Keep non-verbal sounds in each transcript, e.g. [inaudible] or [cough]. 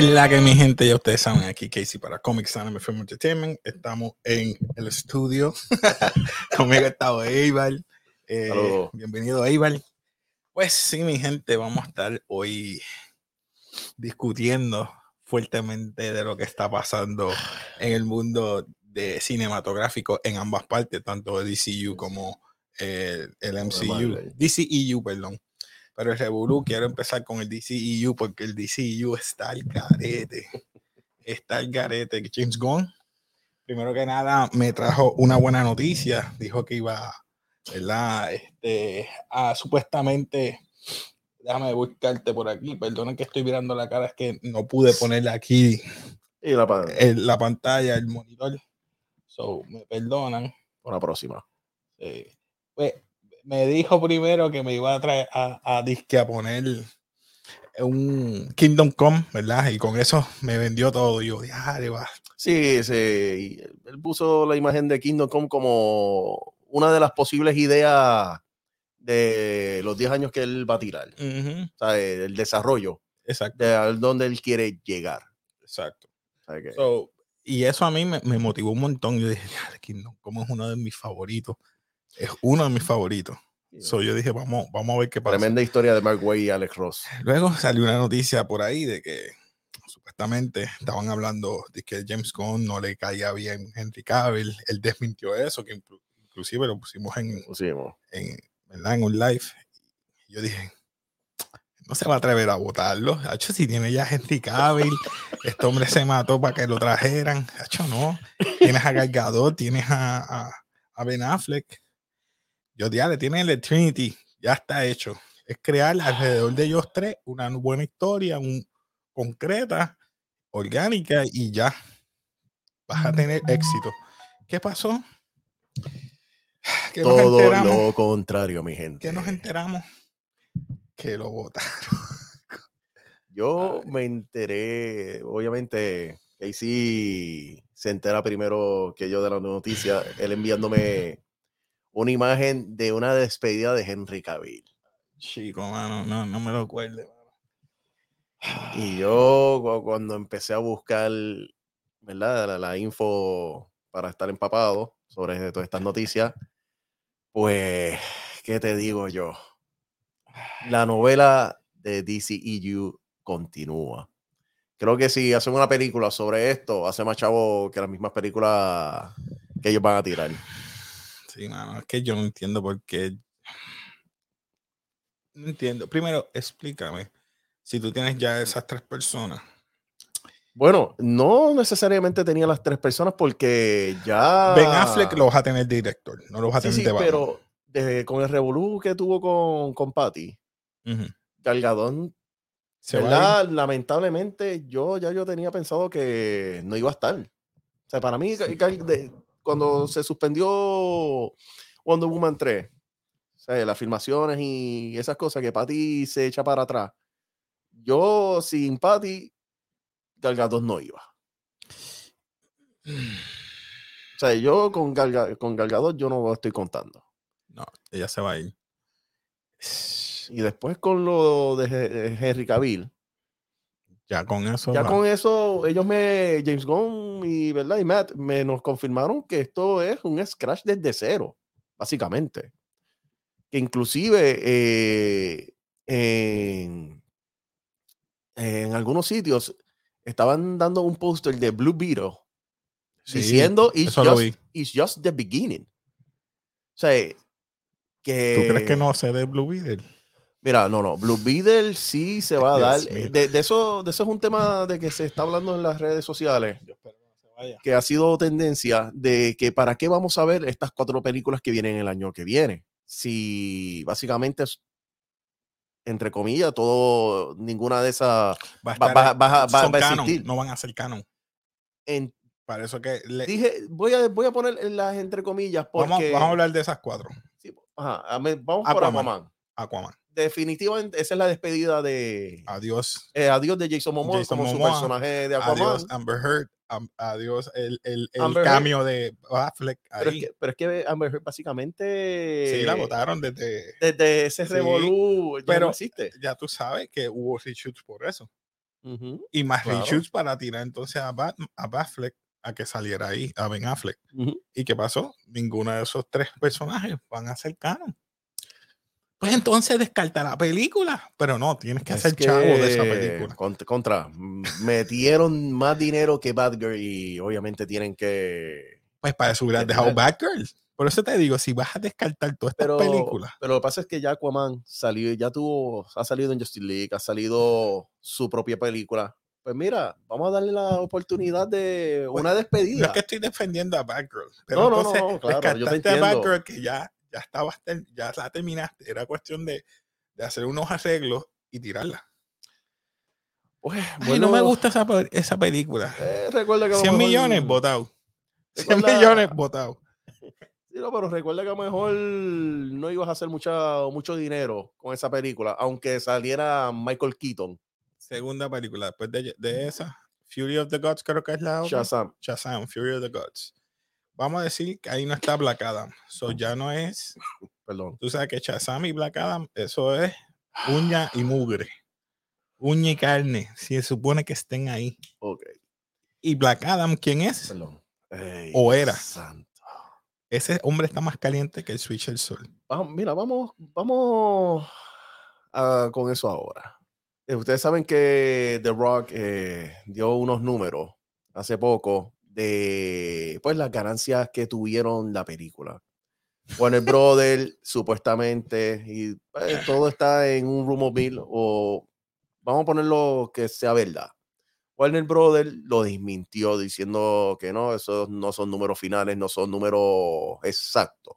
Es la que mi gente, ya ustedes saben, aquí Casey para Comics Anime Film Entertainment. Estamos en el estudio. [laughs] Conmigo está Eibar. Eh, bienvenido, Eibar. Pues sí, mi gente, vamos a estar hoy discutiendo fuertemente de lo que está pasando en el mundo de cinematográfico en ambas partes, tanto DCU como eh, el MCU. DCEU, perdón. Pero el Revolu, quiero empezar con el DCEU porque el DCEU está al garete. Está al garete. James Gunn, primero que nada, me trajo una buena noticia. Dijo que iba, ¿verdad? Este, a supuestamente, déjame buscarte por aquí. Perdonen que estoy mirando la cara, es que no pude ponerle aquí Y la pa- el- la pantalla, el monitor. So, me perdonan. una próxima. Sí. Pues me dijo primero que me iba a traer a, a disque a poner un Kingdom Come, ¿verdad? Y con eso me vendió todo. Y yo, va. Sí, sí, él puso la imagen de Kingdom Come como una de las posibles ideas de los 10 años que él va a tirar. Ujú, O sea, el desarrollo Exacto, de a dónde él quiere llegar. exacto. O sea que- So, y eso a mí me, me motivó un montón. Yo dije, Kingdom Come es uno de mis favoritos. Es uno de mis favoritos. So, yo dije, vamos, vamos a ver qué pasa. Tremenda historia de Mark Way y Alex Ross. Luego salió una noticia por ahí de que supuestamente estaban hablando de que James Gunn no le caía bien Henry Cavill. Él desmintió eso, que inclu- inclusive lo pusimos en, Pusimos. en, ¿verdad? en un live. Y yo dije, no se va a atrever a votarlo. Hacho, si tiene ya Henry Cavill, [laughs] este hombre se mató para que lo trajeran. Hacho, no. Tienes a Gal Gadot, tienes a, a, a Ben Affleck. Yo ya le tienen el Trinity, ya está hecho. Es crear alrededor de ellos tres una buena historia, un, concreta, orgánica y ya. Vas a tener éxito. ¿Qué pasó? Nos Todo lo contrario, mi gente. que nos enteramos que lo votaron. [laughs] Yo me enteré, obviamente, Casey se entera primero que yo de la noticia, él enviándome una imagen de una despedida de Henry Cavill. Chico, mano, no, no me lo acuerdo. Y yo cu- cuando empecé a buscar, ¿verdad? La, la info para estar empapado sobre todas estas noticias, pues, ¿qué te digo yo? La novela de DCEU continúa. Creo que si hacen una película sobre esto, hace más chavo que las mismas películas que ellos van a tirar. Sí, mano, es que yo no entiendo por qué. No entiendo. Primero, explícame. Si tú tienes ya esas tres personas. Bueno, no necesariamente tenía las tres personas porque ya... Ben Affleck lo vas a tener director, no lo vas a. Sí, tener sí, de Batman. pero de- con el revolú que tuvo con, con Patty. Galgadón, Se va a ir. ¿verdad? Lamentablemente, yo ya yo tenía pensado que no iba a estar. O sea, para mí, Gal- de- cuando se suspendió Wonder Woman 3, o sea, las filmaciones y esas cosas que Patty se echa para atrás, yo sin Patty, Galgadón no iba. O sea, yo con, Gal, con Gal Gadot yo no estoy contando. No, ella se va a ir. Y después con lo de He- Henry Cavill, Ya con eso. ya va. con eso, ellos me, James Gunn y, ¿verdad? y Matt, me nos confirmaron que esto es un scratch desde cero, básicamente. Que inclusive eh, en, en algunos sitios estaban dando un póster de Blue Beetle Sí, diciendo it's just, it's just the beginning. O sea, que... ¿Tú crees que no se dé Blue Beetle? Mira, no, no, Blue Beetle sí se va a dar. De, de eso, de eso es un tema de que se está hablando en las redes sociales, Yo espero que no se vaya. que ha sido tendencia de que para qué vamos a ver estas cuatro películas que vienen el año que viene. Si básicamente, es, entre comillas, todo, ninguna de esas Va a va, canon, no van a ser canon. En- Para eso que le- dije, voy a, voy a poner en las entre comillas porque... vamos, vamos a hablar de esas cuatro. Sí, ajá, vamos por Aquaman. Aquaman. Definitivamente, esa es la despedida de... Adiós. eh, adiós de Jason Momoa Jason como su personaje de Aquaman. Adiós Amber Heard. am- adiós el, el, cambio de Affleck Pero es, que, pero es que Amber Heard básicamente. sí, la votaron desde. Desde ese Sí, revolú. ya pero- no existe. Ya tú sabes que hubo reshoots por eso. Y más Claro. reshoots para tirar entonces a, Bat, a Batfleck a que saliera ahí, a Ben Affleck. ¿Y qué pasó? Ninguno de esos tres personajes van a ser canon. Pues entonces descarta la película, pero no, tienes que Es hacer chavo de esa que, película. cont- Contra, mm, metieron más dinero que Batgirl y obviamente tienen que. Pues para eso hubieras que dejado tirar- Batgirl. Por eso te digo, si vas a descartar todas estas Pero, películas, pero lo que pasa es que ya Aquaman salió, ya tuvo, ha salido en Justice League, ha salido su propia película. Pues mira, vamos a darle la oportunidad de Pues, una no despedida. es que estoy defendiendo a Batgirl, pero No, no, entonces no, claro, yo te descartaste a entiendo. Batgirl que ya, ya estabas, ya la terminaste. Era cuestión de, de hacer unos arreglos y tirarla. Pues, Ay, no me bueno, gusta esa, esa película. eh, recuerda que a lo 100 mejor- millones votado. 100 recuerda- millones votado. Sí, no, pero recuerda que a lo mejor no ibas a hacer mucha, mucho dinero con esa película, aunque saliera Michael Keaton, Segunda película. Después de, de esa, Fury of the Gods, creo que es la otra. Shazam. Shazam, Fury of the Gods. Vamos a decir que ahí no está Black Adam. So ya no es. Perdón. Tú sabes que Shazam y Black Adam, eso es uña y mugre. Uña y carne. Si se supone que estén ahí. Ok, Y Black Adam, ¿quién es? perdón. Ey, O era. santo. Ese hombre está más caliente que el switch del sol. Vamos, mira, vamos, vamos a- con eso ahora. Eh, Ustedes saben que The Rock eh, dio unos números hace poco de pues las ganancias que tuvieron la película. Warner Brothers, supuestamente, y pues, todo está en un rumor mill, o vamos a ponerlo que sea verdad. Warner Brothers lo desmintió diciendo que no, esos no son números finales, no son números exactos.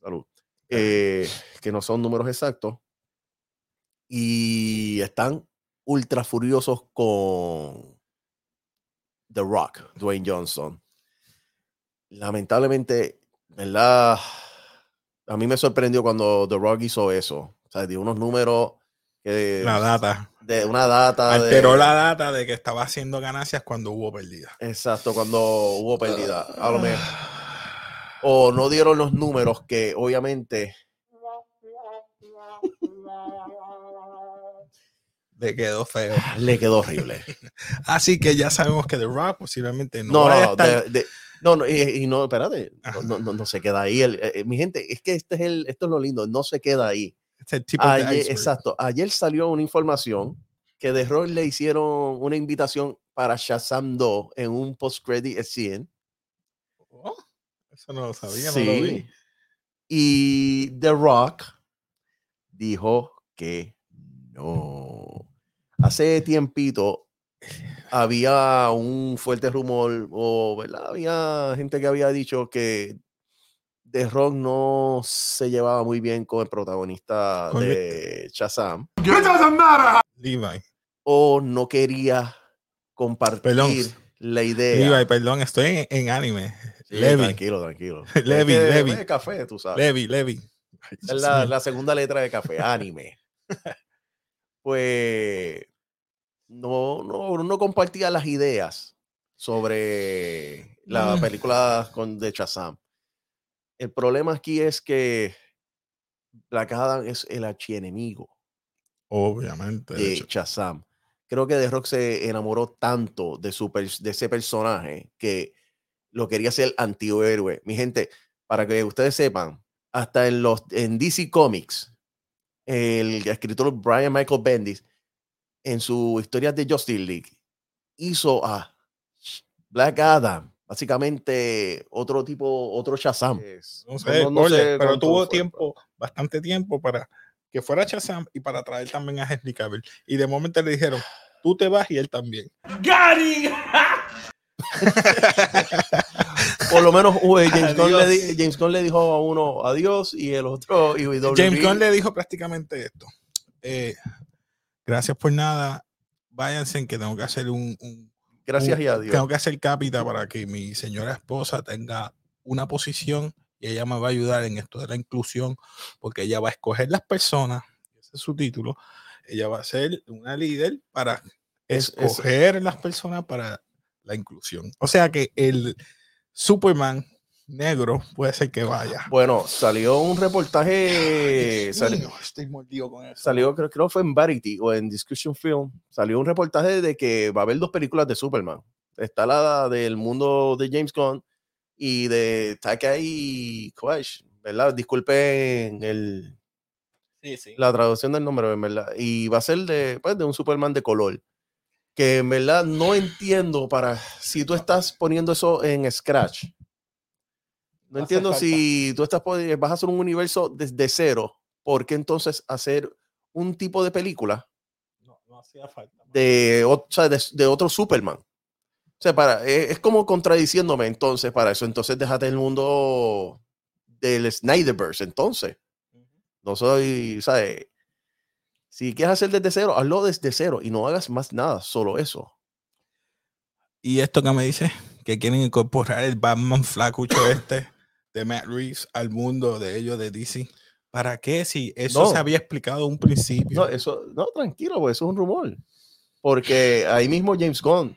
Salud. Eh, que no son números exactos. Y están ultra furiosos con The Rock, Dwayne Johnson. Lamentablemente, ¿verdad? A mí me sorprendió cuando The Rock hizo eso. O sea, dio unos números que La data. de una data. de- Alteró la data de que estaba haciendo ganancias cuando hubo pérdida. Exacto, cuando hubo pérdida. A lo mejor. O no dieron los números que obviamente Le quedó feo. le quedó horrible. [laughs] Así que ya sabemos que The Rock posiblemente no, No, vaya a no, estar- de- de- no, no, y, y no, espérate, no, no, no se queda ahí. el- eh, mi gente, es que este es el, esto es lo lindo, no se queda ahí. es el tipo de Ayer, exacto, ayer salió una información que de Rock le hicieron una invitación para Shazam 2 en un post-credit scene. Oh, eso no lo sabía, no lo vi. Sí. Y The Rock dijo que no. Hace tiempito había un fuerte rumor, o ¿verdad? había gente que había dicho que The Rock no se llevaba muy bien con el protagonista Con de Shazam, Levi. o no quería compartir Perdón. la idea. Levi, perdón, estoy en, en anime. Sí, Levi. Tranquilo, tranquilo. [laughs] Levi, Es que, Levi. café, tú sabes. Levi, Levi. Ay, Es la, la segunda letra de café, anime. [laughs] pues no, no, no compartía las ideas sobre la Mm. película con, de Shazam. El problema aquí es que Black Adam es el archienemigo Obviamente. de de. Shazam. Creo que The Rock se enamoró tanto de, su de ese personaje que lo quería hacer antihéroe. Mi gente, para que ustedes sepan, hasta en los en DC Comics, el escritor Brian Michael Bendis, en su historia de Justice League, hizo a Black Adam, básicamente otro tipo, otro Shazam. No sé, No- no oye, sé pero tuvo fue, tiempo, bastante tiempo para que fuera Shazam y para traer también a Henry Cavill. Y de momento le dijeron, tú te vas y él también. [laughs] Por lo menos uh, James, Gunn le, di- James Gunn le dijo a uno adiós y el otro y James Gunn le dijo prácticamente esto. eh, gracias por nada. Váyanse en que tengo que hacer un, un- gracias un- y adiós. Tengo que hacer cápita para que mi señora esposa tenga una posición y ella me va a ayudar en esto de la inclusión, porque ella va a escoger las personas, ese es su título, ella va a ser una líder para Es- es- escoger las personas para la inclusión. O sea que el Superman negro, puede ser que vaya. Bueno, salió un reportaje. Ay, sali- mío, estoy mordido con eso. salió, creo, creo que fue en Variety o en Discussion Film. Salió un reportaje de que va a haber dos películas de Superman. Está la del mundo de James Gunn y de Takai Kovacs, ¿verdad? Disculpen el, Sí, sí. la traducción del nombre, en verdad. Y va a ser de, pues, de un Superman de color. Que en verdad no entiendo para si tú estás poniendo eso en Scratch. No hace entiendo falta. si tú estás poni- vas a hacer un universo desde cero. ¿Por qué entonces hacer un tipo de película No, no hacía falta. de, o- sea, de, de otro Superman? O sea, para, e, es, es como contradiciéndome entonces para eso. Entonces déjate el mundo del Snyderverse entonces. No soy, ¿sabes? Si quieres hacer desde cero, hazlo desde cero y no hagas más nada, solo eso. Y esto que me dice, que quieren incorporar el Batman flacucho este de Matt Reeves al mundo de ellos de DC. ¿Para qué? Si eso No. se había explicado un principio. No, eso, no, tranquilo, pues eso es un rumor. Porque ahí mismo James Gunn,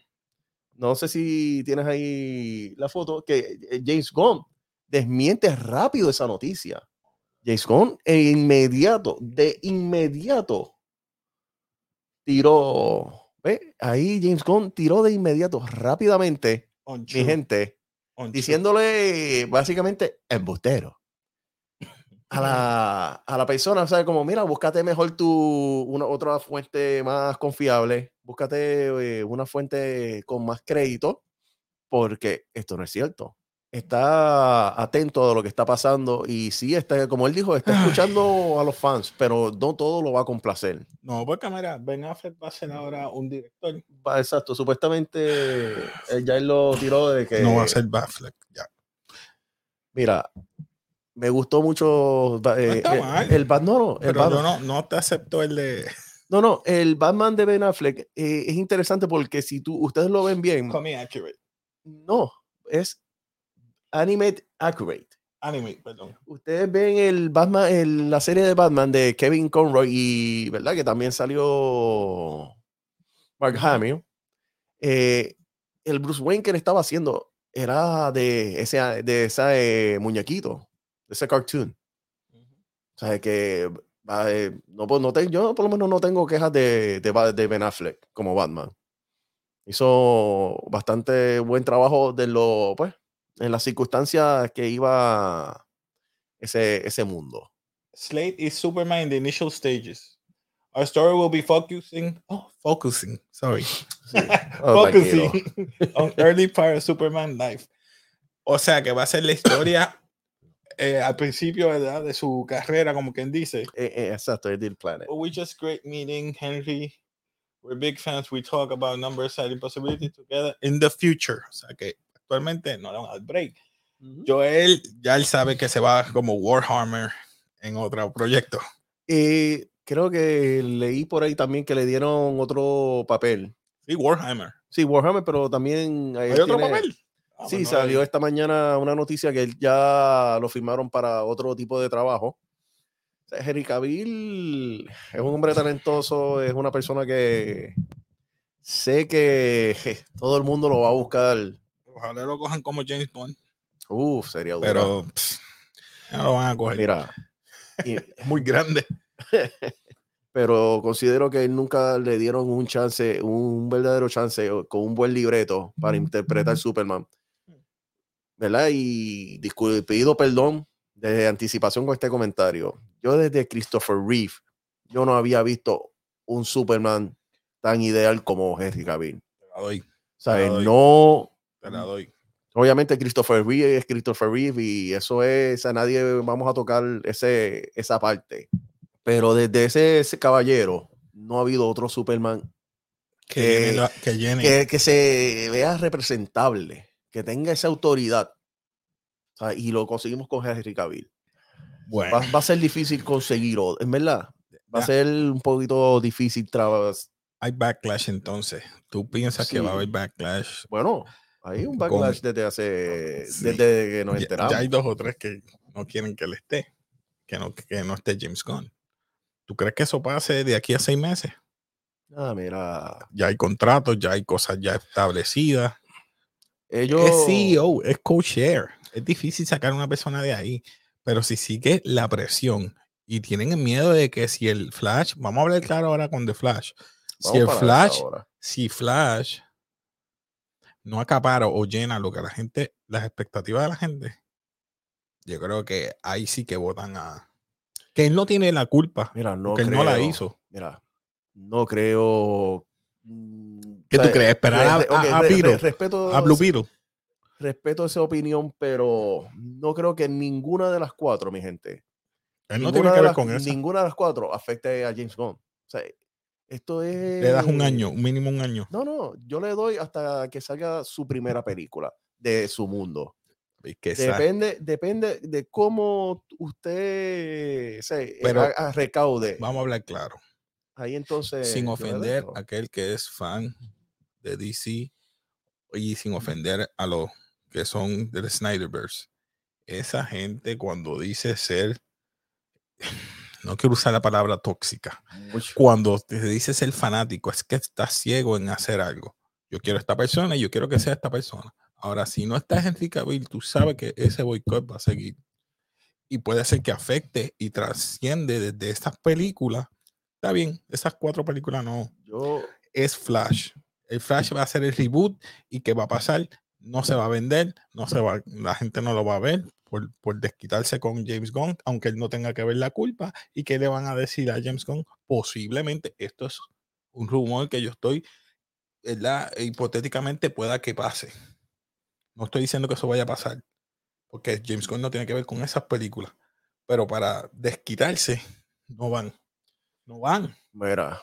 no sé si tienes ahí la foto, que eh, James Gunn desmiente rápido esa noticia. James Gunn e inmediato, de inmediato, tiró, ¿ve? Ahí James Gunn tiró de inmediato, rápidamente, mi gente. Diciéndole básicamente embustero a la, a la persona, o sea, como mira, búscate mejor tu una otra fuente más confiable, búscate eh, una fuente con más crédito, porque esto no es cierto. Está atento a lo que está pasando y sí, está, como él dijo, está escuchando a los fans, pero no todo lo va a complacer. No, porque mira, Ben Affleck va a ser ahora un director. Exacto, supuestamente él ya él lo tiró de que No va a ser Batfleck. Ya. Mira, me gustó mucho ba- eh, eh, mal, el Bat- no, no, el Pero no, no te acepto el de no, no, el Batman de Ben Affleck eh, es interesante porque si tú ustedes lo ven bien, Accurate. no, es animate accurate. Anime, perdón. Ustedes ven el Batman, el- la serie de Batman de Kevin Conroy y verdad que también salió Mark Hamill. eh, el Bruce Wayne que le estaba haciendo era de ese de ese muñequito, de ese cartoon. O sea, que eh, no, pues, no te- yo por lo menos no tengo quejas de, de, de Ben Affleck como Batman. Hizo bastante buen trabajo de lo, pues, en las circunstancias que iba ese, ese mundo. Slate is Superman in the initial stages. Our story will be focusing, oh, focusing, sorry, Sí. [laughs] Oh, focusing [laughs] on early part of Superman life. O sea que va a ser la historia [laughs] eh, al principio ¿verdad? de su carrera, como quien dice. Eh, eh, exacto, es del Planet. We just great meeting, Henry. We're big fans. We talk about number exciting possibilities together in the future. O sea que actualmente no le van a dar break. Joel ya él sabe que se va como Warhammer en otro proyecto. Eh, creo que leí por ahí también que le dieron otro papel. Sí, Warhammer. Sí, Warhammer, pero también eh, ¿Hay otro tiene- papel? Ah, Sí, pues no salió esta mañana una noticia que él ya lo firmaron para otro tipo de trabajo. Henry Cavill es un hombre talentoso, es una persona que sé que je, todo el mundo lo va a buscar. Ojalá lo cojan como James Bond. Uf, sería duro. Pero no lo van a coger. mira, [laughs] y- muy grande. [laughs] pero considero que nunca le dieron un chance, un verdadero chance con un buen libreto para interpretar Superman. ¿Verdad? Y pido perdón de anticipación con este comentario. Yo desde Christopher Reeve, yo no había visto un Superman tan ideal como Henry Cavill. O sea, doy. no, Te la doy. obviamente Christopher Reeve es Christopher Reeve y eso es, a nadie vamos a tocar ese, esa parte. Pero desde ese, ese caballero no ha habido otro Superman Que, Que- llene la- que llene. que, que se vea representable, que tenga esa autoridad. O sea, y lo conseguimos con Henry Cavill. bueno, Va, va a ser difícil conseguirlo, en verdad. Va a ser un poquito difícil hay backlash entonces. ¿Tú piensas que va a Sí. haber backlash? Bueno, hay un Con- backlash desde hace, Sí. desde que nos enteramos. ya hay dos o tres que no quieren que él esté. Que no, que no esté James Gunn. ¿Tú crees que eso pase de aquí a seis meses? Ah, mira. Ya hay contratos, ya hay cosas ya establecidas. Ellos, Es CEO, es co-share. Es difícil sacar a una persona de ahí. Pero si sigue la presión y tienen el miedo de que si el Flash, vamos a hablar claro ahora con The Flash. Si el Flash, si Flash no acapara o llena lo que la gente, las expectativas de la gente, yo creo que ahí sí que votan a. Que él no tiene la culpa, Mira, no porque él no la hizo. Mira, no creo. mm, ¿Qué o tú crees? ¿Esperar a- re- Piro? respeto, A Blue Beetle. respeto esa opinión, pero no creo que ninguna de las cuatro, mi gente, Él no ninguna, tiene que de ver las, con eso. ninguna de las cuatro afecte a James Gunn. O sea, esto es. Le das un año, un mínimo un año. No, no, yo le doy hasta que salga su primera película de su mundo. Que Depende, depende de cómo usted se Pero- haga- recaude. vamos a hablar claro. Ahí entonces. sin ofender a aquel que es fan de DC y sin ofender a los que son del Snyderverse. Esa gente cuando dice ser, no quiero usar la palabra tóxica, Mucho. cuando te dice ser fanático es que estás ciego en hacer algo. Yo quiero esta persona y yo quiero que sea esta persona. Ahora, si no estás Henry Cavill, tú sabes que ese boicot va a seguir. Y puede ser que afecte y trasciende desde estas películas. Está bien, esas cuatro películas no, Yo, es Flash. El Flash va a ser el reboot y ¿qué va a pasar? No se va a vender, no se va, la gente no lo va a ver por, por desquitarse con James Gunn, aunque él no tenga que ver la culpa. ¿Y qué le van a decir a James Gunn? Posiblemente, esto es un rumor que yo estoy, ¿verdad? Hipotéticamente pueda que pase. No estoy diciendo que eso vaya a pasar, porque James Gunn no tiene que ver con esas películas. Pero para desquitarse, no van. No van. mira.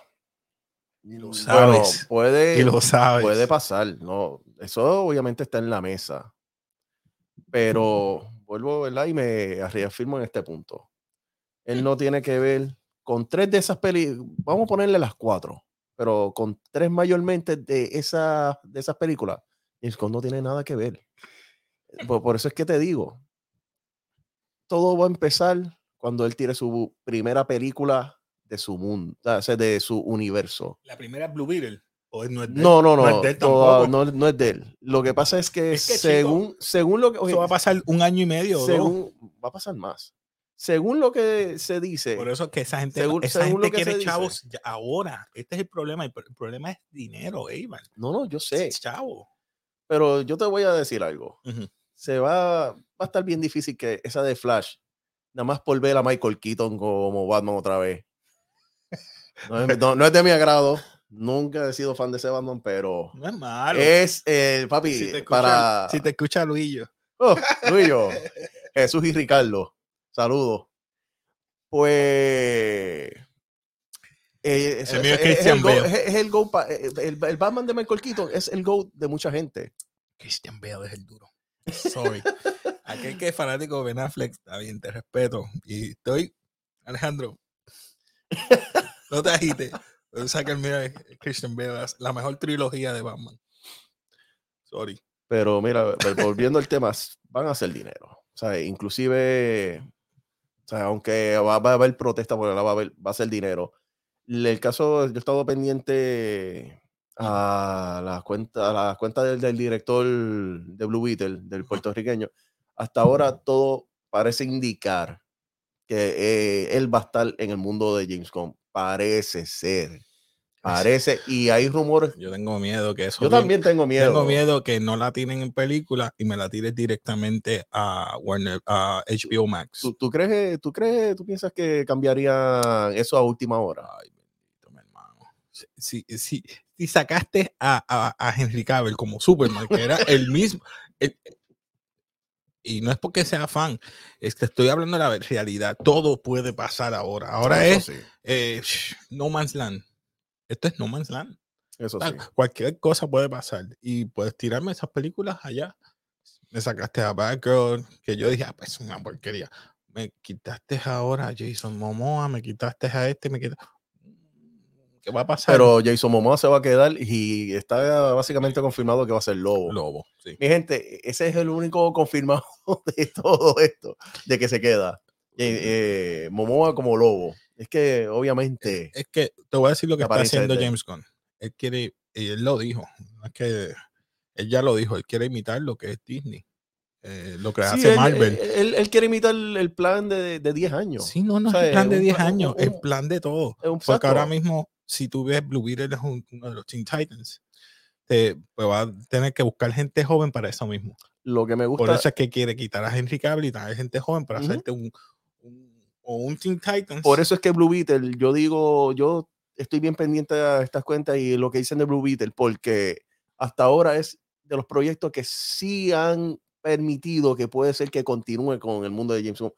Lo mm, sabes, puede, [laughs] Y lo sabes. puede pasar. No, eso obviamente está en la mesa. Pero vuelvo, ¿verdad? Y me reafirmo en este punto. Él no tiene que ver con tres de esas películas. Vamos a ponerle las cuatro. Pero con tres mayormente de, esa, de esas películas. James Gunn no tiene nada que ver. Por, por eso es que te digo. Todo va a empezar cuando él tire su primera película de su mundo, o sea, de su universo. La primera es Blue Beetle. ¿O no es de él? No, no, no, es de tampoco. no, no es de él. Lo que pasa es que, Es que, chico, según, según lo que Eso va a oye, pasar un año y medio. o según, va a pasar más. Según lo que se dice, Por eso es que esa gente, según- esa según lo gente que quiere chavos ahora. Este es el problema. El, el problema es dinero, Evan. no, no, yo sé, Es chavo. pero yo te voy a decir algo. Se va, va a estar bien difícil que esa de Flash, nada más por ver a Michael Keaton como Batman otra vez. No es, no- no es de mi agrado. Nunca he sido fan de ese Batman, pero No es malo. es el papi si, te escucha, para. si te escucha Luillo. Oh, yo, [laughs] Jesús y Ricardo. Saludos. Pues. eh, es, El mío es es- el go- el go pa- eh, el, el Batman de Michael Keaton es el go de mucha gente. Christian Bale es el duro. Sorry. Aquel que es fanático de Ben Affleck, está bien, te respeto. Y estoy, Alejandro, [laughs] no te agites. Saca el mío es Christian Bale, la mejor trilogía de Batman. Sorry. Pero mira, vol- volviendo al tema, van a hacer dinero. O sea, inclusive, o sea, aunque va, va a haber protesta, porque va a, haber, va a ser dinero. El caso, yo he estado pendiente a las cuentas a las cuentas del, del director de Blue Beetle, del puertorriqueño. Hasta ahora todo parece indicar que eh, él va a estar en el mundo de James Gunn. Parece ser. Parece. Y hay rumores. Yo tengo miedo que eso. Yo bien- también tengo miedo. Tengo miedo que no la tienen en película y me la tires directamente a Warner, a HBO Max. ¿Tú, tú crees, tú crees, tú piensas que cambiarían eso a última hora? Ay, bendito, mi hermano. Si, si, si- si sacaste a, a, a Henry Cavill como Superman, que era el mismo. el- y no es porque sea fan, es que estoy hablando de la realidad. Todo puede pasar ahora. Ahora Eso es sí, eh, No Man's Land. Esto es No Man's Land. eso sí. Cualquier cosa puede pasar. Y puedes tirarme esas películas allá. Me sacaste a Batgirl, que yo dije, ah, pues es una porquería. Me quitaste ahora a Jason Momoa, me quitaste a este, me quitaste. ¿Qué va a pasar? Pero Jason Momoa se va a quedar y está básicamente confirmado que va a ser Lobo. Lobo, sí. Mi gente, ese es el único confirmado [laughs] de todo esto, de que se queda. Eh, eh, Momoa como Lobo. Es que obviamente... Es que te voy a decir lo que está haciendo. James Gunn. Él quiere, y él lo dijo, es que Él ya lo dijo, él quiere imitar lo que es Disney. eh, lo que Sí, hace él, Marvel. él- él- él quiere imitar el, el plan de, de 10 años. Sí, no, no o sea, es el plan de un 10 plan- un- años, es un- plan de todo. Es un Porque ahora mismo, si tú ves Blue Beetle es un- uno de los Teen Titans, te, pues va a tener que buscar gente joven para eso mismo. Lo que me gusta. Por eso es que quiere quitar a Henry Cavill y traer gente joven para Ujú. hacerte un, un- o un Teen Titans. Por eso es que Blue Beetle, yo digo, yo estoy bien pendiente a estas cuentas y lo que dicen de Blue Beetle, porque hasta ahora es de los proyectos que sí han permitido que puede ser que continúe con el mundo de James Gunn.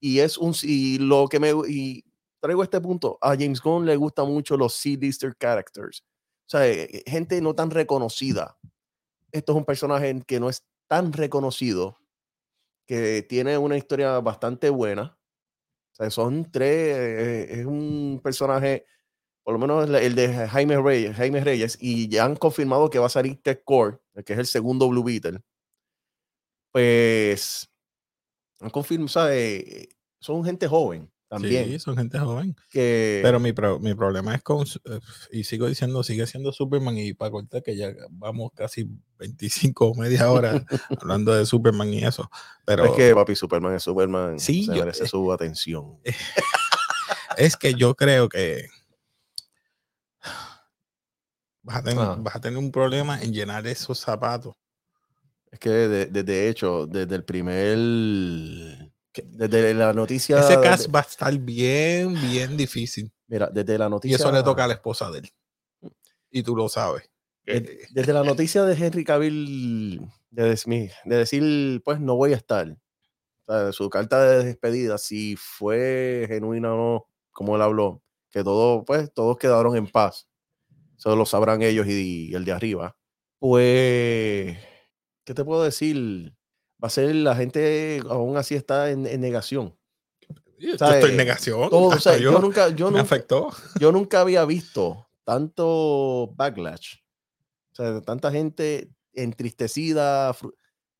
Y es un y lo que me y traigo este punto, a James Gunn le gustan mucho los C-lister characters. O sea, eh, gente no tan reconocida. Esto es un personaje que no es tan reconocido, que tiene una historia bastante buena. O sea, son tres, eh, es un personaje, por lo menos el, de Jaime Reyes, Jaime Reyes, y ya han confirmado que va a salir Ted Core, que es el segundo Blue Beetle. Pues han confirmado, ¿sabes? Son gente joven también. Sí, son gente joven. que, Pero mi, pro- mi problema es con, eh, y sigo diciendo, sigue siendo Superman y para cortar que ya vamos casi 25 o media hora [laughs] hablando de Superman y eso. Pero es que papi Superman es Superman. Sí, se yo- merece eh, su atención. [laughs] es que yo creo que vas a, tener, Ajá. vas a tener un problema en llenar esos zapatos. Es que de, de- de hecho, desde el primer. Desde la noticia. Ese de- cast va a estar bien, bien difícil. Mira, desde la Y noticia. eso le toca a la esposa de él. Y tú lo sabes. de- Desde la noticia de Henry Cavill de, decir- de decir, pues no voy a estar. O sea, su carta de despedida, si fue genuina o no, como él habló, que todo, pues todos quedaron en paz. Eso lo sabrán ellos y, y el de arriba. Pues, ¿qué te puedo decir? Va a ser la gente aún así está en, en negación. Yo sea, estoy en negación. Todo, o sea, yo, yo, nunca, yo me nunca, afectó. yo nunca había visto tanto backlash. O sea, tanta gente entristecida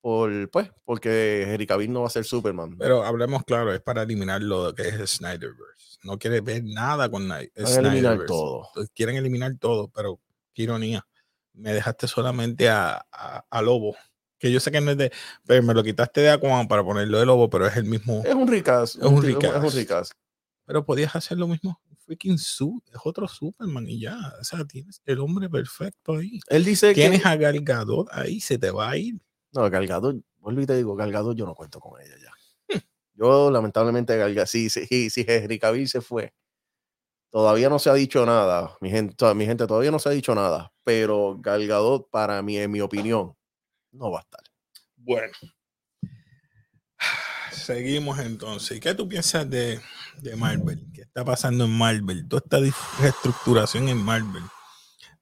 por, pues, porque Henry Cavill no va a ser Superman. Pero hablemos claro, es para eliminar lo que es el Snyderverse. No quiere ver nada con el Van a eliminar Snyderverse. todo. Quieren eliminar todo, pero qué ironía. Me dejaste solamente a, a- a Lobo, que yo sé que no es de, pero me lo quitaste de Aquaman para ponerlo de Lobo, pero es el mismo. Es un ricas. Es un Es un ricas. ricas. Pero podías hacer lo mismo. Freaking su, es otro Superman y ya. O sea, tienes el hombre perfecto ahí. Él dice que. Tienes a Gal Gadot ahí, se te va a ir. No, Galgado, vuelvo y te digo, Galgado yo no cuento con ella ya. Yo, lamentablemente, Galgado, si, si, si Henry Cavill se fue, todavía no se ha dicho nada. Mi gente, mi gente todavía no se ha dicho nada. Pero Galgado, para mí, en mi opinión, no va a estar. Bueno. [sighs] Seguimos entonces. ¿Y ¿Qué tú piensas de, de Marvel? ¿Qué está pasando en Marvel? Toda esta reestructuración en Marvel.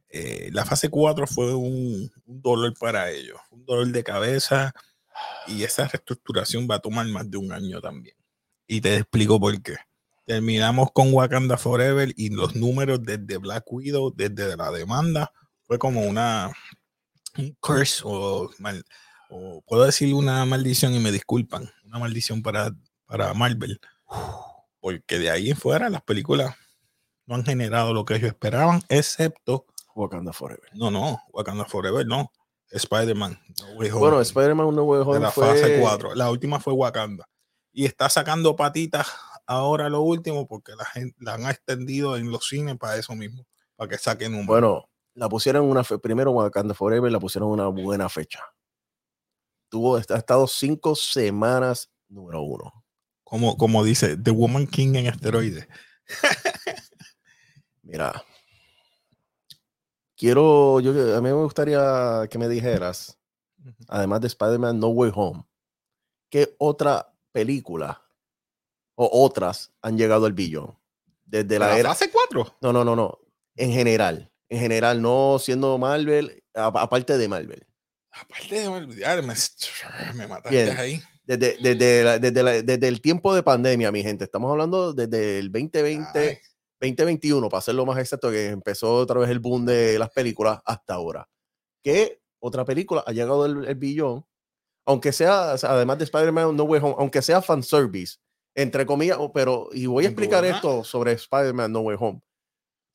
Eh, la fase 4 fue un, un dolor para ellos, un dolor de cabeza y esa reestructuración va a tomar más de un año también. Y te explico por qué. Terminamos con Wakanda Forever y los números desde Black Widow, desde la demanda, fue como una un curse o, mal- o puedo decir una maldición y me disculpan, una maldición para, para Marvel. Porque de ahí en fuera las películas no han generado lo que ellos esperaban, excepto, Wakanda Forever. no, no, Wakanda Forever, no, Spider-Man. No Bueno, Spider-Man No Way de la fue... fase 4. La última fue Wakanda. Y está sacando patitas ahora lo último porque la gente la han extendido en los cines para eso mismo, para que saquen un Bueno, la pusieron en una fe- primero Wakanda Forever, la pusieron una buena fecha. Tuvo, ha estado cinco semanas número uno. como, como dice The Woman King en esteroides. [laughs] Mira, quiero, yo, a mí me gustaría que me dijeras, además de Spider-Man No Way Home, ¿qué otra película o otras han llegado al billón? Desde la, la era... fase 4. No, no, no, no. En general. En general, no siendo Marvel, aparte de Marvel. Aparte de olvidar, me, me mataste Bien. ahí. Desde, desde, la- desde, la- desde el tiempo de pandemia, mi gente. Estamos hablando desde el 2020, Ay, 2021, para hacerlo más exacto, que empezó otra vez el boom de las películas hasta ahora. ¿Qué otra película ha llegado el, el billón? Aunque sea, además de Spider-Man No Way Home, aunque sea fanservice, entre comillas, pero, y voy a explicar esto sobre Spider-Man No Way Home.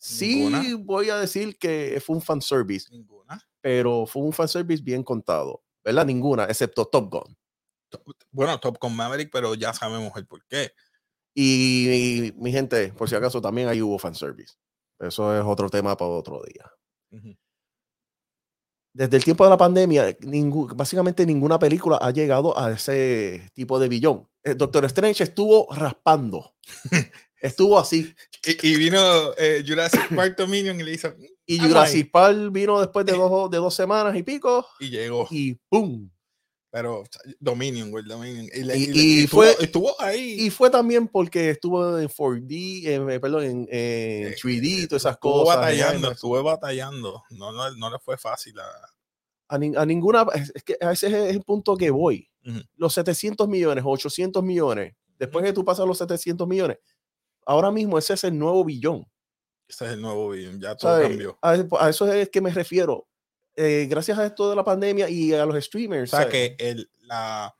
Sí, Ninguna. voy a decir que fue un fanservice, Ninguna. pero fue un fanservice bien contado, ¿verdad? Ninguna, excepto Top Gun. Bueno, Top con Maverick, pero ya sabemos el por qué. Y, mi gente, por si acaso, también ahí hubo fanservice. Eso es otro tema para otro día. Desde el tiempo de la pandemia, ningú- básicamente ninguna película ha llegado a ese tipo de billón. Eh, Doctor Strange estuvo raspando. [laughs] estuvo así. Y, y vino eh, Jurassic Park Dominion y le hizo. Y Vamos Jurassic Park vino después de [laughs] dos, de dos semanas y pico. Y llegó. Y ¡pum! Pero Dominion, güey, Dominion. Y, Y- y y estuvo, fue- estuvo ahí. Y fue también porque estuvo en 4D, en, eh, perdón, en, Eh, 3D y todas esas estuvo cosas. batallando, estuve batallando. No, no, no le fue fácil a. A, nin- a ninguna, es que a ese es el punto que voy. Ujú. Los 700 millones, 800 millones, después que tú pasas los 700 millones, ahora mismo ese es el nuevo billón. Ese es el nuevo billón, ya todo ¿sabes? cambió. A, a eso es que me refiero. Eh, gracias a esto de la pandemia y a los streamers. O sea ¿sabes? que el, la,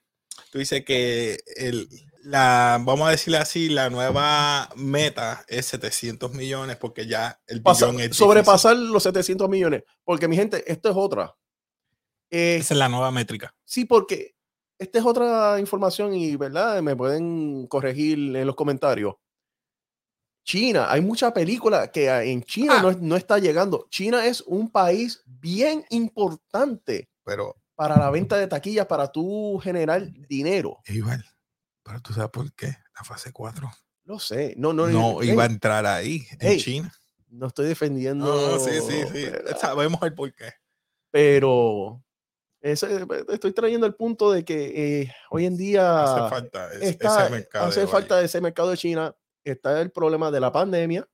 tú dices que el, la, vamos a decirle así, la nueva meta es 700 millones porque ya el Pasa- billón es difícil. sobrepasar los 700 millones. Porque mi gente, esto es otra. Eh, Esa es la nueva métrica. Sí, porque esta es otra información y, ¿verdad? Me pueden corregir en los comentarios. China, hay mucha película que a- en China Ah. no, no está llegando. China es un país bien importante Pero, para la venta de taquillas, para tú generar dinero. igual, pero tú sabes por qué, la fase 4 No sé, no, no, no iba a entrar ahí, en China. no estoy defendiendo. No, sí, sí, sí. Sabemos el por qué. Pero ese- estoy trayendo el punto de que eh, hoy en día Hace falta ese, está, ese mercado. hace falta ese mercado de China. Está el problema de la pandemia,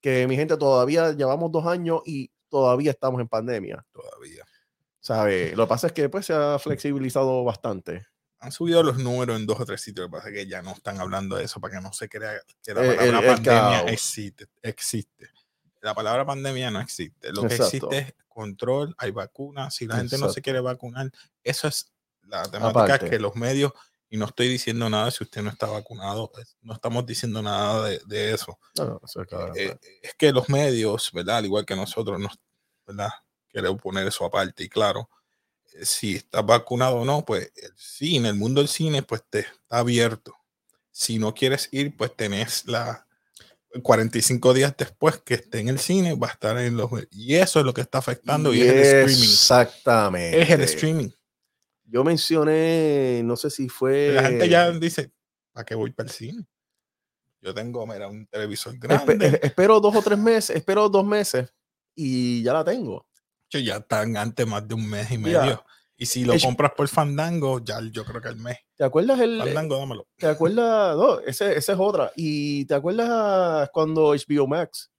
que mi gente todavía llevamos dos años y todavía estamos en pandemia. todavía. ¿sabe? Lo que pasa es que pues, se ha flexibilizado bastante. Han subido los números en dos o tres sitios. Lo que pasa es que ya no están hablando de eso para que no se crea que la el- palabra el pandemia caos. existe, existe. La palabra pandemia no existe. Lo que Exacto. existe es control, hay vacunas. Si la gente no se quiere vacunar, eso es la temática Aparte. que los medios, y no estoy diciendo nada si usted no está vacunado, es- no estamos diciendo nada de, de eso. Claro, Eh, claro. es que los medios, ¿verdad? Al igual que nosotros, nos, ¿verdad? Queremos poner eso aparte y claro, eh, si estás vacunado o no, pues el cine, el mundo del cine, pues te está abierto. Si no quieres ir, pues tenés la 45 días después que esté en el cine, va a estar en los... Y eso es lo que está afectando y, es el streaming. Exactamente. Es el streaming. Yo mencioné, no sé si fue. La gente ya dice, ¿para qué voy para el cine? Yo tengo, mira, un televisor Espe- grande. eh, espero dos o tres meses, espero dos meses y ya la tengo. Yo ya están antes más de un mes y medio. y si lo es- compras por Fandango, ya yo creo que el mes. ¿Te acuerdas el, Fandango, dámelo. ¿Te acuerdas? No, ese, esa es otra. ¿Y te acuerdas cuando HBO Max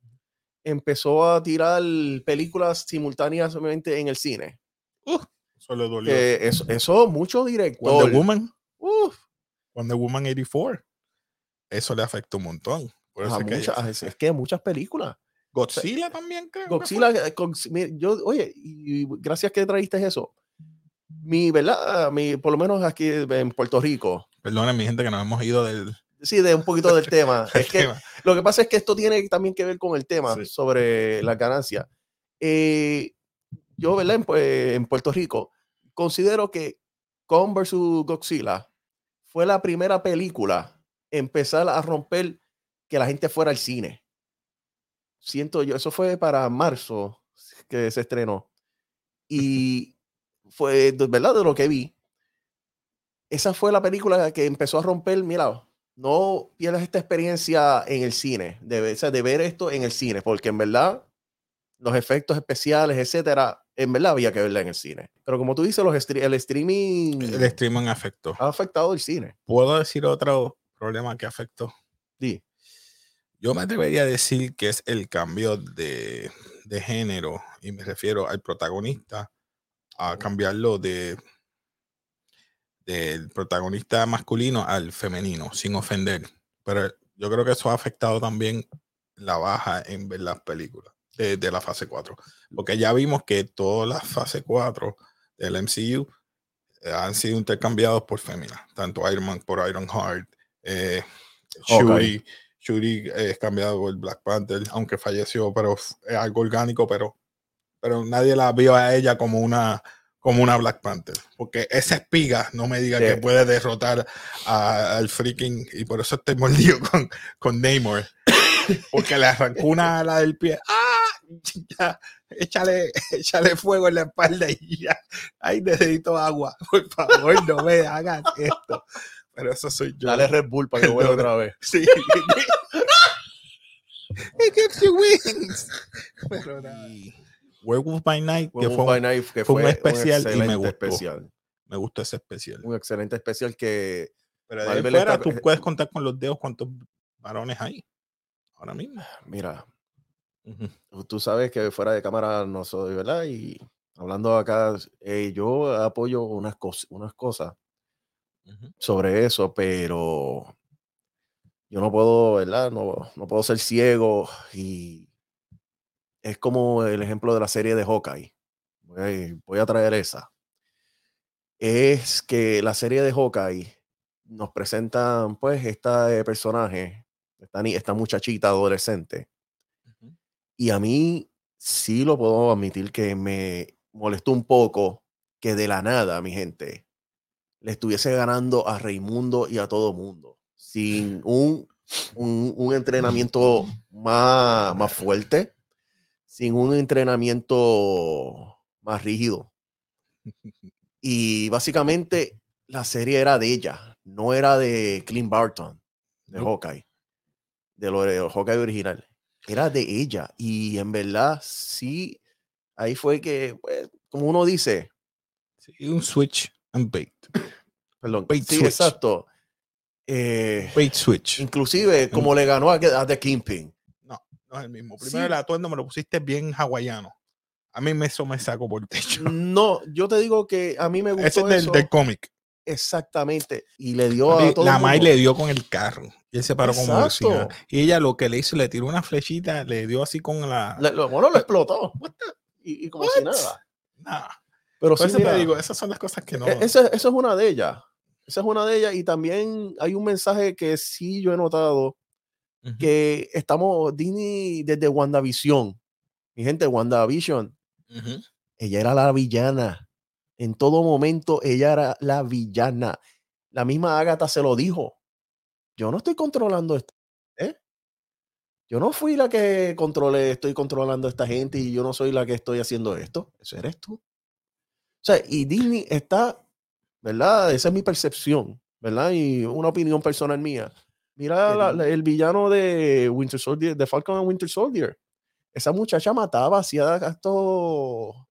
empezó a tirar películas simultáneamente en el cine? Eso le dolió. Que eso, eso mucho director. Wonder Woman, Uf, Wonder Woman 84. Eso le afectó un montón. Por eso a es que muchas- ella- es, es que muchas películas. Godzilla también creo. Godzilla, eh, yo, oye, y gracias que trajiste eso. Mi, ¿verdad? Mi, por lo menos aquí en Puerto Rico. fue. Perdonen, mi gente, que nos hemos ido del, Sí, de un poquito del tema. [laughs] Es que tema. Lo que pasa es que esto tiene también que ver con el tema Sí. sobre la ganancia. Eh, yo, ¿verdad? En, Pue- en Puerto Rico, considero que Kong vs. Godzilla fue la primera película empezar a romper que la gente fuera al cine. Siento yo, eso fue para marzo que se estrenó. Y fue, ¿verdad? De lo que vi. Esa fue la película que empezó a romper, mira, no pierdas esta experiencia en el cine, de, o sea, de ver esto en el cine, porque en verdad los efectos especiales, etcétera, en verdad había que verla en el cine. Pero como tú dices, los el streaming El streaming afectó. ha afectado el cine. ¿Puedo decir otro problema que afectó? Sí. Yo me atrevería a decir que es el cambio de, de género, y me refiero al protagonista, a cambiarlo de del protagonista masculino al femenino, sin ofender. Pero yo creo que eso ha afectado también la baja en ver las películas de, de la fase 4. Porque ya vimos que todas las fase 4 del MCU eh, han sido intercambiados por féminas, tanto Iron Man por Iron Heart, eh. Shuri, Shuri es cambiado por Black Panther, aunque falleció, pero es algo orgánico, pero, pero nadie la vio a ella como una, como una Black Panther. Porque esa espiga no me diga que puede derrotar al freaking. Y por eso estoy [laughs] mordido con, con Namor. Porque le arrancó una ala del pie. ¡Ah! [laughs] Ya, échale, échale fuego en la espalda y ya. Ay, necesito agua. [laughs] Por favor, no me hagas esto. Pero eso soy yo. Dale Red Bull para que vuelva otra vez. [laughs] Sí. It gives you wings. Pero Werewolf by Night, que, fue, by Night que fue, un especial y me gustó. Especial. Me gustó ese especial. Un excelente especial que. Pero de fuera, tú puedes contar con los dedos cuántos varones hay ahora mismo. Mira, tú sabes que fuera de cámara no soy, ¿verdad? Y hablando acá, eh, yo apoyo unas, cosas unas cosas sobre eso, pero yo no puedo, ¿verdad? No, no puedo ser ciego y es como el ejemplo de la serie de Hawkeye. Voy a, traer esa. Es que la serie de Hawkeye nos presentan, pues, este personaje, esta, esta muchachita adolescente. Y a mí sí lo puedo admitir que me molestó un poco que de la nada, mi gente, le estuviese ganando a Raimundo y a todo mundo, sin un, un, entrenamiento más, más fuerte, sin un entrenamiento más rígido. Y básicamente la serie era de ella, no era de Clint Barton, de Hawkeye, de lo de Hawkeye original. Era de ella. Y en verdad, sí, ahí fue que, pues, como uno dice. un switch and bait. [coughs] Perdón. Bait sí, exacto. Eh, bait switch. Inclusive, como le ganó a, The Kingpin. No, no es el mismo. Primero el atuendo me lo pusiste bien hawaiano. A mí me, eso me saco por el techo. No, yo te digo que a mí me [laughs] gustó Ese es del, del cómic. Exactamente. Y le dio a, todo La May le dio con el carro. Y él se paró como decía. Y ella lo que le hizo, le tiró una flechita, le dio así con la. lo, bueno, lo explotó. Y, como si nada. Nada. Pero sí, te digo, esas son las cosas que no. E, esa, es una de ellas. Esa es una de ellas. Y también hay un mensaje que sí yo he notado que estamos Disney desde WandaVision. Mi gente, WandaVision. Ella era la villana en todo momento ella era la villana. La misma Agatha se lo dijo. Yo no estoy controlando esto. ¿eh? Yo no fui la que controlé, estoy controlando a esta gente y yo no soy la que estoy haciendo esto. Eso eres tú. O sea, y Disney está, ¿verdad? Esa es mi percepción, ¿verdad? Y una opinión personal mía. Mira el villano de Winter Soldier, de Falcon and Winter Soldier. Esa muchacha mataba, hacía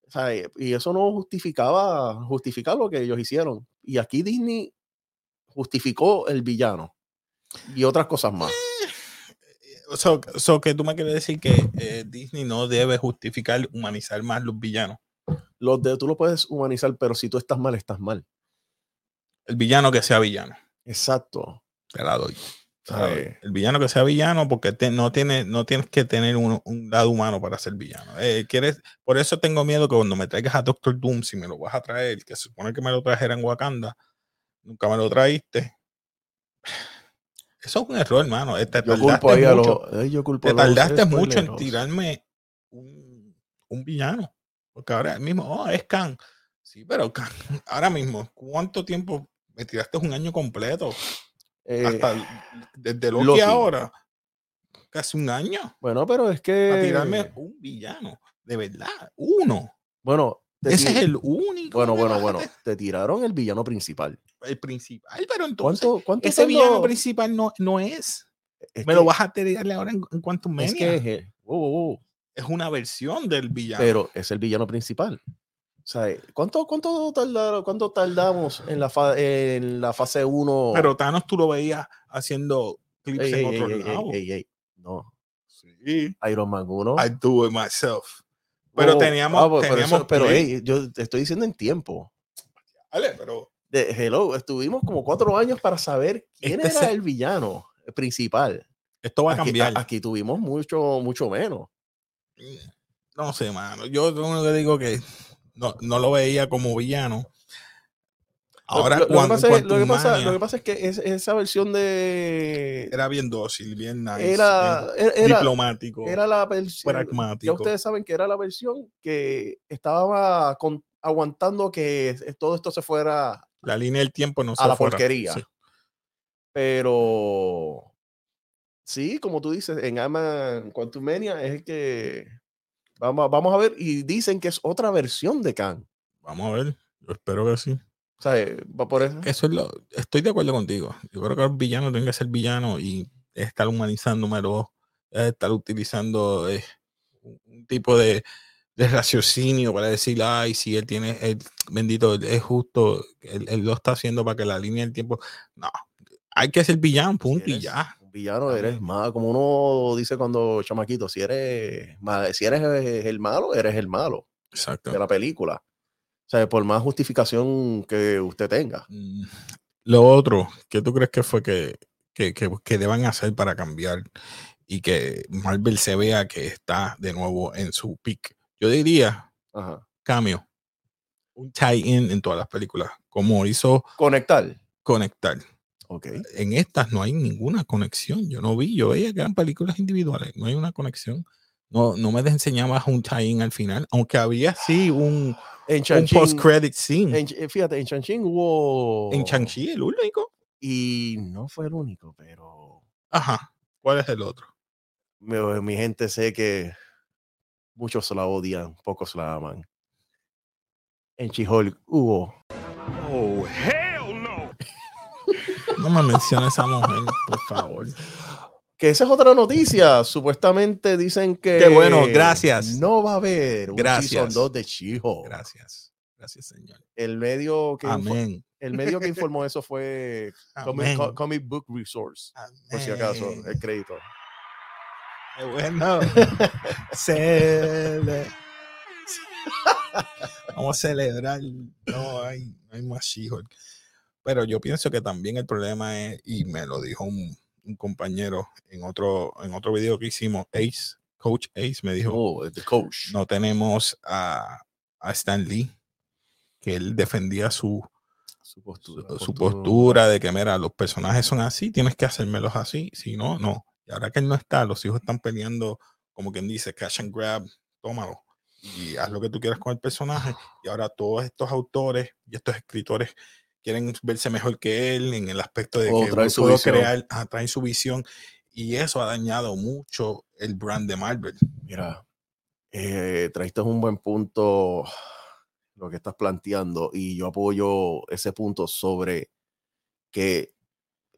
esto y eso no justificaba justificar lo que ellos hicieron. Y aquí Disney justificó el villano y otras cosas más. eso eh, que tú me quieres decir que eh, Disney no debe justificar, humanizar más los villanos. Los de tú lo puedes humanizar, pero si tú estás mal, estás mal. El villano que sea villano. Exacto. Te la doy. El villano que sea villano, porque no, tiene, no tienes que tener un, lado humano para ser villano. Eh, quieres, por eso tengo miedo que cuando me traigas a Doctor Doom, si me lo vas a traer, que se supone que me lo trajera en Wakanda, nunca me lo traíste. Eso es un error, hermano. Te tardaste mucho, en tirarme un, villano. Porque ahora mismo, oh, es Khan. Sí, pero [laughs] ahora mismo, ¿cuánto tiempo me tiraste un año completo? Hasta eh, desde lo que ahora, casi un año. Bueno, pero es que. A tirarme un villano, de verdad, uno. Bueno, ese es el único. Bueno, bueno, bueno. [laughs] Te tiraron el villano principal. El principal, pero entonces. ¿Cuánto, ese villano principal no, no es. Me lo vas a tirarle ahora en, en cuanto Es que es, es una versión del villano. Pero es el villano principal. Sea, ¿cuánto, cuánto, cuánto tardamos en la, en la fase 1? Pero Thanos tú lo veías haciendo clips en otro lado. no. Sí. Iron Man 1. I do it myself. Pero oh, teníamos. Ah, pues, teníamos pero, yo te estoy diciendo en tiempo. Vale, pero. De, hello, estuvimos como cuatro años para saber quién este era el villano principal. Esto va a cambiar. Aquí, tuvimos mucho, mucho menos. No sé, mano. Yo lo que digo que no, no lo veía como villano. Ahora, lo, lo que pasa es, lo, que pasa, Mania lo que pasa es que es- esa versión de. era bien dócil, bien nice, Era, bien era, era, diplomático, era la versión. Ya pragmático. ustedes saben que era la versión que estaba con- aguantando que todo esto se fuera La línea del tiempo no se a la fuera. porquería. Sí. Pero sí, como tú dices, en Ant-Man Quantumania es el que vamos, a- vamos a ver y dicen que es otra versión de Khan. Vamos a ver. Yo espero que sí. O sea, eh, va por eso. Eso es lo. Estoy de acuerdo contigo. Yo creo que el villano tiene que ser villano y estar humanizándolo, es estar utilizando eh, un tipo de, de raciocinio para decir, ay, si él tiene, el bendito, él es justo, él, él lo está haciendo para que la línea del tiempo. No, hay que ser villano, punto, y ya. Villano Amén. eres más, como uno dice cuando chamaquito, si eres, si eres el malo, eres el malo Exacto. de la película. O sea, por más justificación que usted tenga. Mm, Lo otro, ¿qué tú crees que fue que, que, que, que deban hacer para cambiar y que Marvel se vea que está de nuevo en su peak? Yo diría Ajá. cambio, un tie-in en todas las películas, como hizo Conectar. Conectar. Ok. En estas no hay ninguna conexión. Yo no vi, yo veía que eran películas individuales, no hay una conexión. No, no me enseñabas un tie-in al final, aunque había sí un, En un post-credit scene. en- eh, fíjate, en Shang-Chi hubo. En Shang-Chi, el único. Y no fue el único, pero Ajá. ¿Cuál es el otro? mi, mi gente sé que muchos la odian, pocos la aman. En Chihol hubo. Oh, no. No me menciones a esa mujer, por favor. Que esa es otra noticia. Supuestamente dicen que. Qué bueno, gracias. No va a haber un Gracias. season 2 de Chiho. Gracias. Gracias, Señor. El medio que, Amén. el medio que informó eso fue [laughs] Comic, Comic Book Resource. Por si acaso, el crédito. Qué bueno. [laughs] Cele- [laughs] Vamos a celebrar. No hay, no hay más She-Hulk. Pero yo pienso que también el problema es, y me lo dijo un, un compañero en otro, en otro video que hicimos, Ace, Coach Ace, me dijo, Oh, the coach. no tenemos a, a Stan Lee, que él defendía su, Su postura. su, su postura de que, mira, los personajes son así, tienes que hacérmelos así, si no, no. Y ahora que él no está, los hijos están peleando, como quien dice, cash and grab, tómalo. Y haz lo que tú quieras con el personaje. Y ahora todos estos autores y estos escritores quieren verse mejor que él en el aspecto de que su puedo visión. crear, ah, traen su visión. Y eso ha dañado mucho el brand de Marvel. Mira, eh, traiste un buen punto lo que estás planteando y yo apoyo ese punto sobre que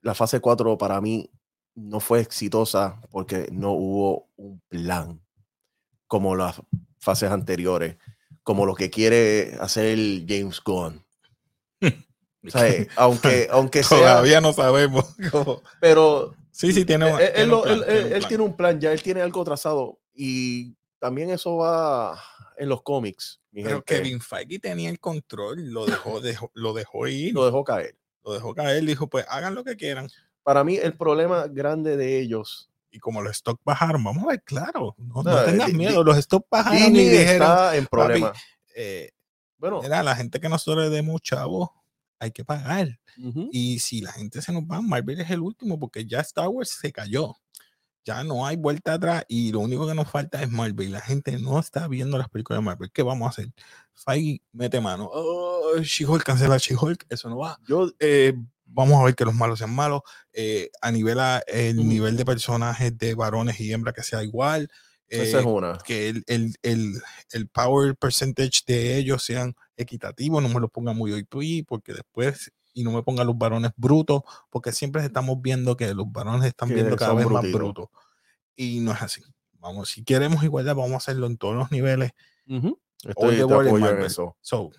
la fase 4 para mí no fue exitosa porque no hubo un plan como las fases anteriores, como lo que quiere hacer James Gunn. [laughs] O sea, eh, aunque, aunque sea, Todavía no sabemos. [laughs] cómo. pero Sí, sí, tiene, él, él tiene un plan, él- tiene un él- plan. tiene un plan, ya él tiene algo trazado y también eso va en los cómics. mi Pero gente. Kevin Feige tenía el control, lo dejó, dejó- lo dejó ir, lo dejó caer. lo dejó caer, dijo, pues hagan lo que quieran. Para mí el problema grande de ellos, Y como los stocks bajaron, vamos a ver, claro, no, no No, tengas miedo, los stocks bajaron y Disney dijeron, está en problema. eh, bueno, mira, la gente que nosotros le demos chavos, hay que pagar. ujú, Y si la gente se nos va, Marvel es el último, porque ya Star Wars se cayó. Ya no hay vuelta atrás y lo único que nos falta es Marvel. La gente no está viendo las películas de Marvel. ¿Qué vamos a hacer? Feige mete mano. Oh, She-Hulk, cancela She-Hulk. Eso no va. yo eh, vamos a ver que los malos sean malos, eh, a nivel a- el nivel de personajes de varones y hembras que sea igual, esa eh, es una. que el, el, el, el power percentage de ellos sean equitativos, no me lo pongan muy hoy porque después y no me pongan los varones brutos, porque siempre estamos viendo que los varones están Que viendo cada vez más brutitos. brutos y no es así. Vamos, si queremos igualdad, vamos a hacerlo en todos los niveles. Ujú, All Estoy, te apoyo en eso. So,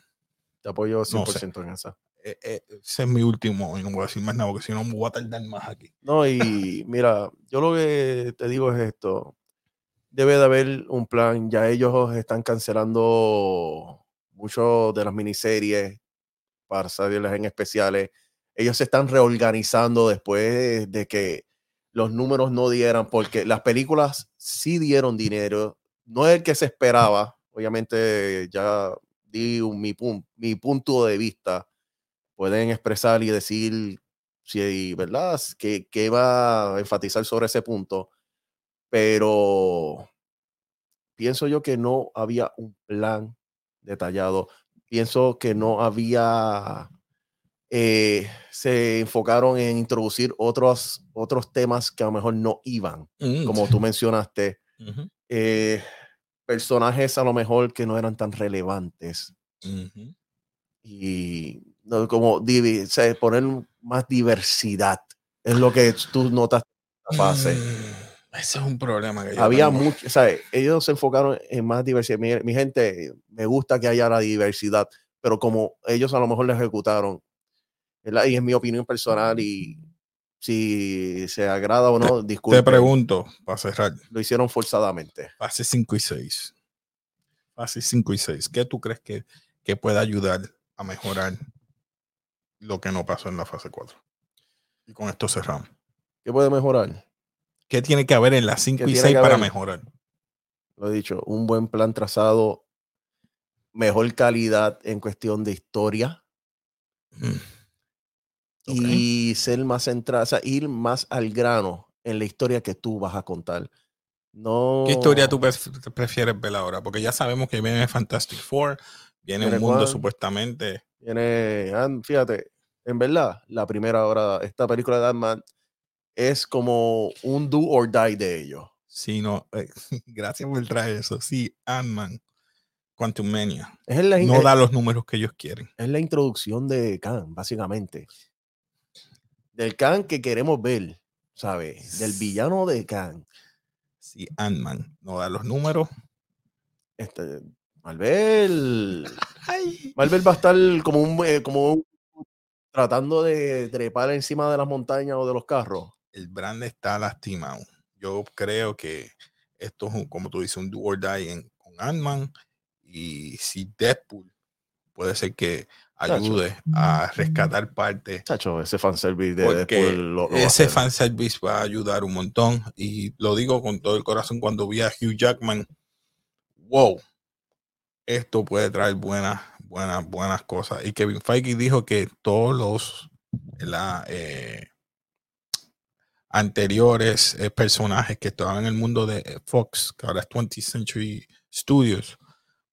Te apoyo sé. 100% en esa. eh, eh, ese es mi último, y no voy a decir más nada, porque si no me voy a tardar más aquí. No, y mira, yo lo que te digo es esto. Debe de haber un plan. Ya ellos están cancelando mucho de las miniseries para salirlas en especiales. Ellos se están reorganizando después de que los números no dieran, porque las películas sí dieron dinero. No es el que se esperaba. Obviamente ya di un- mi, mi punto de vista pueden expresar y decir si, ¿verdad? Que, que va a enfatizar sobre ese punto, pero pienso yo que no había un plan detallado. Pienso que no había, eh, se enfocaron en introducir otros, otros temas que a lo mejor no iban, Mm, como tú mencionaste. eh, personajes a lo mejor que no eran tan relevantes y no, como divi- o sea, poner más diversidad es lo que tú notas en la fase. [laughs] Ese es un problema que yo Había mucho, sea, ellos se enfocaron en más diversidad. Mi, mi gente, me gusta que haya la diversidad, pero como ellos a lo mejor la ejecutaron, ¿verdad? y es mi opinión personal y si se agrada o no, Te disculpen, pregunto, para cerrar, lo hicieron forzadamente. fase 5 y 6. Fase 5 y 6. ¿Qué tú crees que, que puede ayudar a mejorar lo que no pasó en la fase 4? Y con esto cerramos. ¿Qué puede mejorar? ¿Qué tiene que haber en las 5 y tiene 6 que para mejorar? lo he dicho, un buen plan trazado, mejor calidad en cuestión de historia Mm. Y ser más centrado, o sea, ir más al grano en la historia que tú vas a contar. No. ¿Qué historia tú pref- prefieres ver ahora? Porque ya sabemos que viene Fantastic Four, viene ¿Viene un mundo supuestamente. Tiene, Ant- fíjate, en verdad, la primera hora, esta película de Ant-Man es como un do or die de ellos. Sí, no, eh, [laughs] gracias por traer eso. Sí, Ant-Man, Quantum Mania. Es la, No es- da los números que ellos quieren. es la introducción de Khan, básicamente. Del Khan que queremos ver, ¿sabes? Del villano de Khan. Sí, Ant-Man no da los números. Este, Marvel. [laughs] Ay. Marvel va a estar como un, eh, como un- tratando de trepar encima de las montañas o de los carros. El brand está lastimado. Yo creo que esto es, un- como tú dices, un do or die en, con Ant-Man. Y si Deadpool puede ser que Chacho. ayude a rescatar parte Chacho, ese fanservice de Porque Deadpool lo- lo va a ese hacer. fanservice va a ayudar un montón. Y lo digo con todo el corazón cuando vi a Hugh Jackman. Wow, esto puede traer buenas, buenas, buenas cosas. Y Kevin Feige dijo que todos los la, eh, anteriores eh, personajes que estaban en el mundo de eh, Fox, que ahora es 20th Century Studios,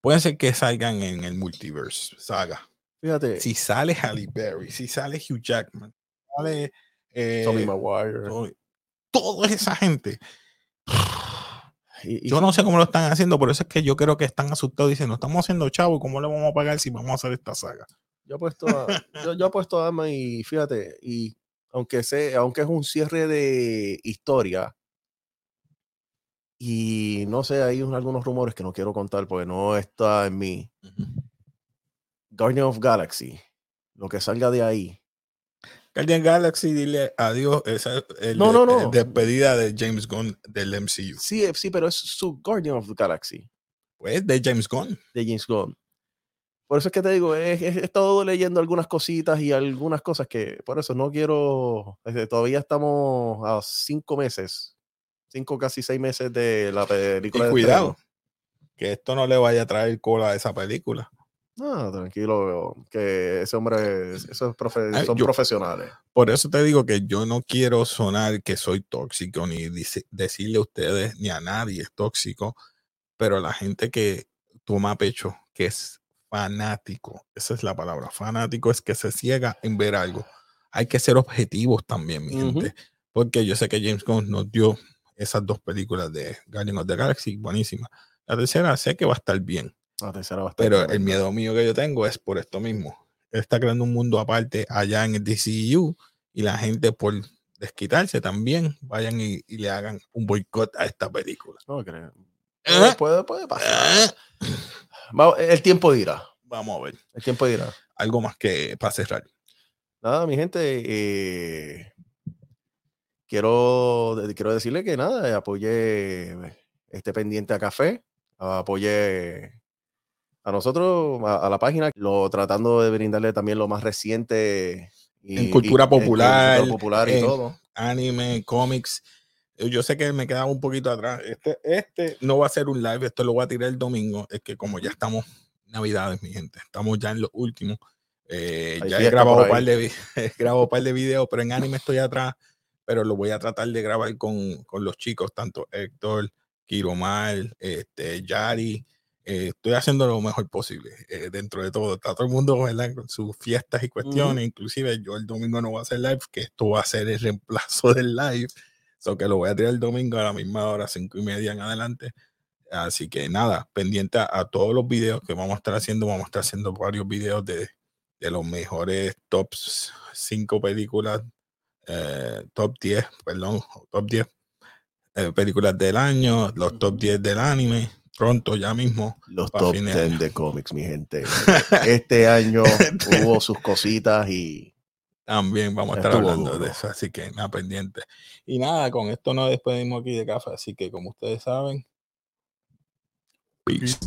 pueden ser que salgan en el multiverse saga Fíjate, si sale Halle Berry, si sale Hugh Jackman, sale eh, Tommy Maguire. todo- toda esa gente. Y- y Yo no sé cómo lo están haciendo, por eso es que yo creo que están asustados. Dicen, no estamos haciendo chavo, ¿cómo le vamos a pagar si vamos a hacer esta saga? Yo he puesto a, yo, yo he puesto a Ant-Man y fíjate, y aunque sé, aunque es un cierre de historia, y no sé, hay un- algunos rumores que no quiero contar porque no está en mí. Guardian of Galaxy, lo que salga de ahí. Guardian Galaxy, dile adiós. Esa es el No, no, el no. despedida de James Gunn del MCU. Sí, eh, sí, pero es su Guardian of the Galaxy Pues de James Gunn. de James Gunn. Por eso es que te digo, he, he- estado leyendo algunas cositas y algunas cosas que, por eso no quiero, este, todavía estamos a cinco meses, cinco casi seis meses de la Y película. de cuidado, que esto no le vaya a traer cola a esa película. No, tranquilo, que ese hombre, esos profe- son yo- profesionales. Por eso te digo que yo no quiero sonar que soy tóxico, ni dice- decirle a ustedes, ni a nadie es tóxico, pero la gente que toma pecho, que es fanático, esa es la palabra, fanático es que se ciega en ver algo. Hay que ser objetivos también, mi Ujú. gente, porque yo sé que James Gunn nos dio esas dos películas de Guardian of the Galaxy, buenísimas. La tercera sé que va a estar bien, La tercera va a estar pero el tremenda. miedo mío que yo tengo es por esto mismo. Él está creando un mundo aparte allá en el DCU y la gente por desquitarse también vayan y, y le hagan un boicot a esta película. No creo. ¿Eh? Puede, puede pasar. El tiempo dirá. Vamos a ver. El tiempo dirá. Algo más que para cerrar. Nada, mi gente, eh, quiero, quiero decirle que nada, apoyé, esté pendiente a Café, apoyé a nosotros, a, a la página, lo tratando de brindarle también lo más reciente. y- En cultura y- en popular, cultura popular y en- todo. Anime, cómics. Yo sé que me quedaba un poquito atrás. Este, este no va a ser un live, esto lo voy a tirar el domingo. Es que como ya estamos Navidades, mi gente, estamos ya en lo último. Eh, ya he grabado un par de, [laughs] grabado un par de videos, pero en anime estoy atrás. Pero lo voy a tratar de grabar con, con los chicos, tanto Héctor, Kiromal, este, Yari. Eh, estoy haciendo lo mejor posible eh, dentro de todo. Está todo el mundo ¿verdad? con sus fiestas y cuestiones. Inclusive yo el domingo no voy a hacer live, que esto va a ser el reemplazo del live. So que lo voy a tirar el domingo a la misma hora, cinco y media en adelante. Así que nada, pendiente a, a todos los videos que vamos a estar haciendo. Vamos a estar haciendo varios videos de, de los mejores tops 5 películas, eh, top 10, perdón, top 10 eh, películas del año, los top 10 del anime. Pronto, ya mismo. Los top fin de 10 año. de cómics, mi gente. Este año [laughs] hubo sus cositas y También vamos a estar Estuvo hablando duro. de eso, así que nada pendiente. Y nada, con esto nos despedimos aquí de café, así que como ustedes saben, peace.